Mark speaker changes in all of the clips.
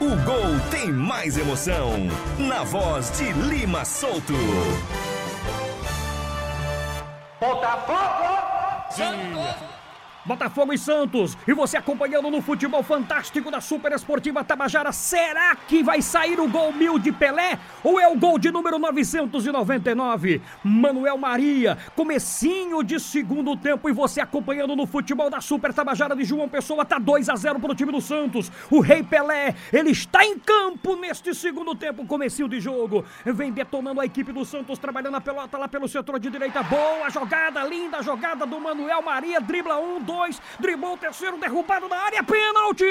Speaker 1: o gol tem mais emoção. Na voz de Lima Solto.
Speaker 2: Botafogo!
Speaker 3: Santos!
Speaker 4: Botafogo e Santos. E você acompanhando no futebol fantástico da Super Esportiva Tabajara. Será que vai sair o gol mil de Pelé? Ou é o gol de número 999? Manuel Maria, comecinho de segundo tempo. E você acompanhando no futebol da Super Tabajara de João Pessoa. Tá 2 a 0 pro time do Santos. O Rei Pelé, ele está em campo neste segundo tempo. Comecinho de jogo. Vem detonando a equipe do Santos, trabalhando a pelota lá pelo setor de direita. Boa jogada, linda jogada do Manuel Maria. Dribla um, dois dois, driblou o terceiro, derrubado na área, pênalti!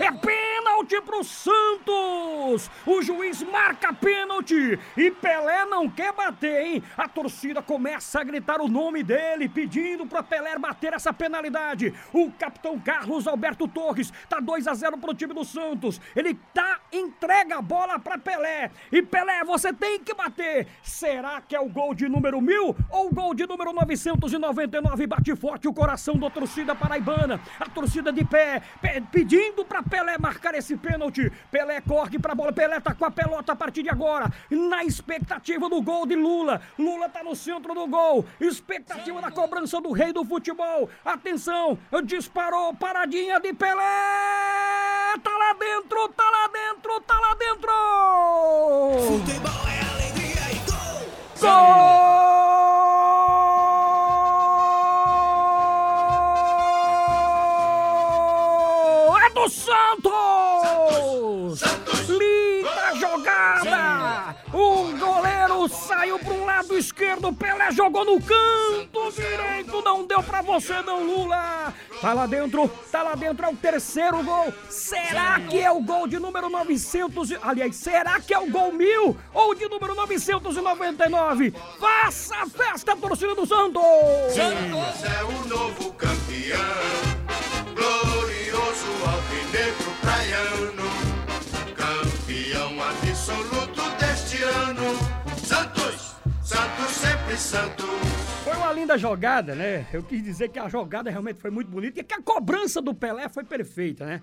Speaker 4: É pênalti pro Santos! O juiz marca pênalti e Pelé não quer bater, hein? A torcida começa a gritar o nome dele, pedindo pra Pelé bater essa penalidade. O capitão Carlos Alberto Torres tá 2 a 0 pro time do Santos. Ele tá entrega a bola pra Pelé. E Pelé, você tem que bater. Será que é o gol de número mil ou o gol de número 999? Bate forte o coração do a torcida paraibana, a torcida de pé pedindo para Pelé marcar esse pênalti. Pelé corre para a bola, Pelé tá com a pelota a partir de agora, na expectativa do gol de Lula. Lula tá no centro do gol, expectativa da cobrança do rei do futebol. Atenção, disparou, paradinha de Pelé! Tá lá dentro, tá lá dentro, tá lá dentro!
Speaker 5: Futebol é alegria e gol!
Speaker 4: Gol! É do Santos!
Speaker 5: Santos!
Speaker 4: Linda jogada! O goleiro saiu para um lado esquerdo, Pelé jogou no canto direito, não deu pra você não, Lula! Tá lá dentro, tá lá dentro, é o terceiro gol. Será que é o gol de número 900? e- Aliás, será que é o gol mil ou de número 999? Faça a festa, torcida do Santos!
Speaker 5: Santos é o novo campeão,
Speaker 4: Foi uma linda jogada, né? Eu quis dizer que a jogada realmente foi muito bonita e que a cobrança do Pelé foi perfeita, né?